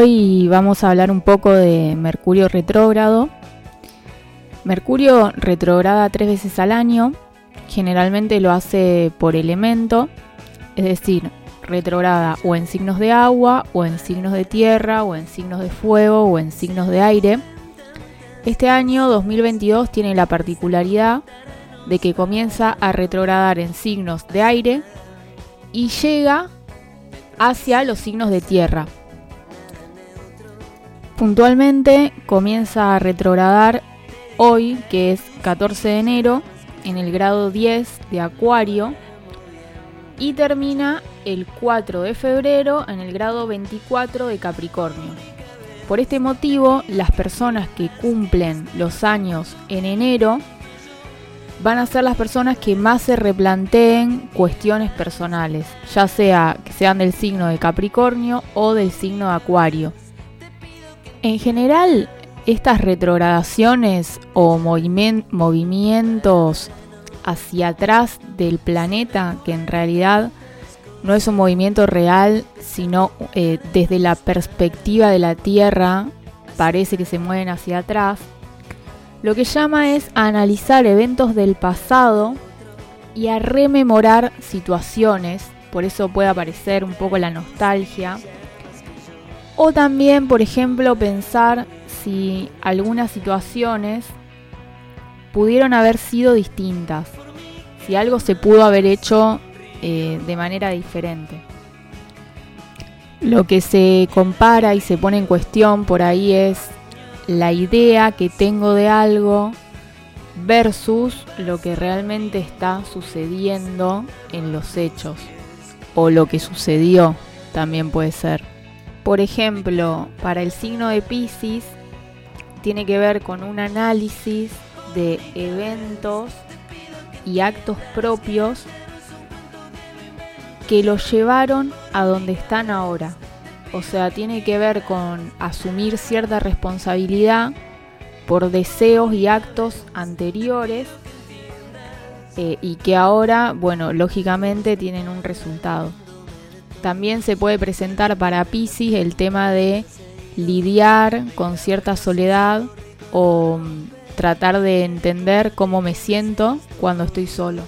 Hoy vamos a hablar un poco de Mercurio retrógrado. Mercurio retrograda tres veces al año, generalmente lo hace por elemento, es decir, retrograda o en signos de agua, o en signos de tierra, o en signos de fuego, o en signos de aire. Este año 2022 tiene la particularidad de que comienza a retrogradar en signos de aire y llega hacia los signos de tierra. Puntualmente comienza a retrogradar hoy, que es 14 de enero, en el grado 10 de Acuario y termina el 4 de febrero en el grado 24 de Capricornio. Por este motivo, las personas que cumplen los años en enero van a ser las personas que más se replanteen cuestiones personales, ya sea que sean del signo de Capricornio o del signo de Acuario. En general, estas retrogradaciones o movimientos hacia atrás del planeta, que en realidad no es un movimiento real, sino eh, desde la perspectiva de la Tierra, parece que se mueven hacia atrás, lo que llama es a analizar eventos del pasado y a rememorar situaciones, por eso puede aparecer un poco la nostalgia. O también, por ejemplo, pensar si algunas situaciones pudieron haber sido distintas, si algo se pudo haber hecho eh, de manera diferente. Lo que se compara y se pone en cuestión por ahí es la idea que tengo de algo versus lo que realmente está sucediendo en los hechos o lo que sucedió también puede ser. Por ejemplo, para el signo de Pisces tiene que ver con un análisis de eventos y actos propios que los llevaron a donde están ahora. O sea, tiene que ver con asumir cierta responsabilidad por deseos y actos anteriores eh, y que ahora, bueno, lógicamente tienen un resultado. También se puede presentar para Pisces el tema de lidiar con cierta soledad o mm, tratar de entender cómo me siento cuando estoy solo.